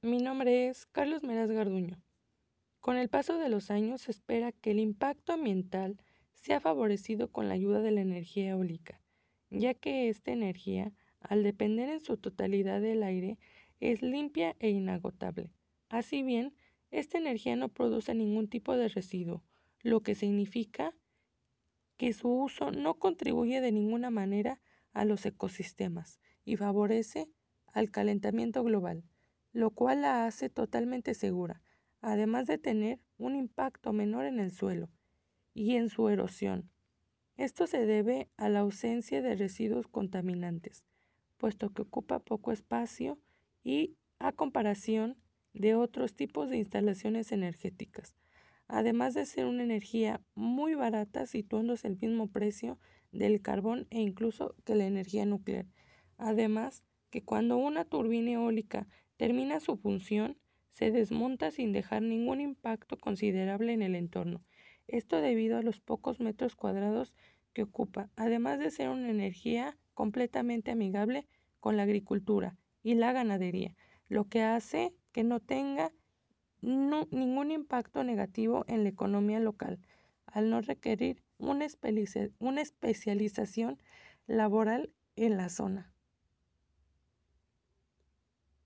mi nombre es Carlos Meraz Garduño. Con el paso de los años se espera que el impacto ambiental sea favorecido con la ayuda de la energía eólica, ya que esta energía, al depender en su totalidad del aire, es limpia e inagotable. Así bien, esta energía no produce ningún tipo de residuo, lo que significa que su uso no contribuye de ninguna manera a los ecosistemas y favorece al calentamiento global, lo cual la hace totalmente segura, además de tener un impacto menor en el suelo y en su erosión. Esto se debe a la ausencia de residuos contaminantes, puesto que ocupa poco espacio y a comparación de otros tipos de instalaciones energéticas, además de ser una energía muy barata situándose al mismo precio del carbón e incluso que la energía nuclear. Además, que cuando una turbina eólica termina su función, se desmonta sin dejar ningún impacto considerable en el entorno. Esto debido a los pocos metros cuadrados que ocupa, además de ser una energía completamente amigable con la agricultura y la ganadería, lo que hace que no tenga ningún impacto negativo en la economía local, al no requerir una especialización laboral en la zona.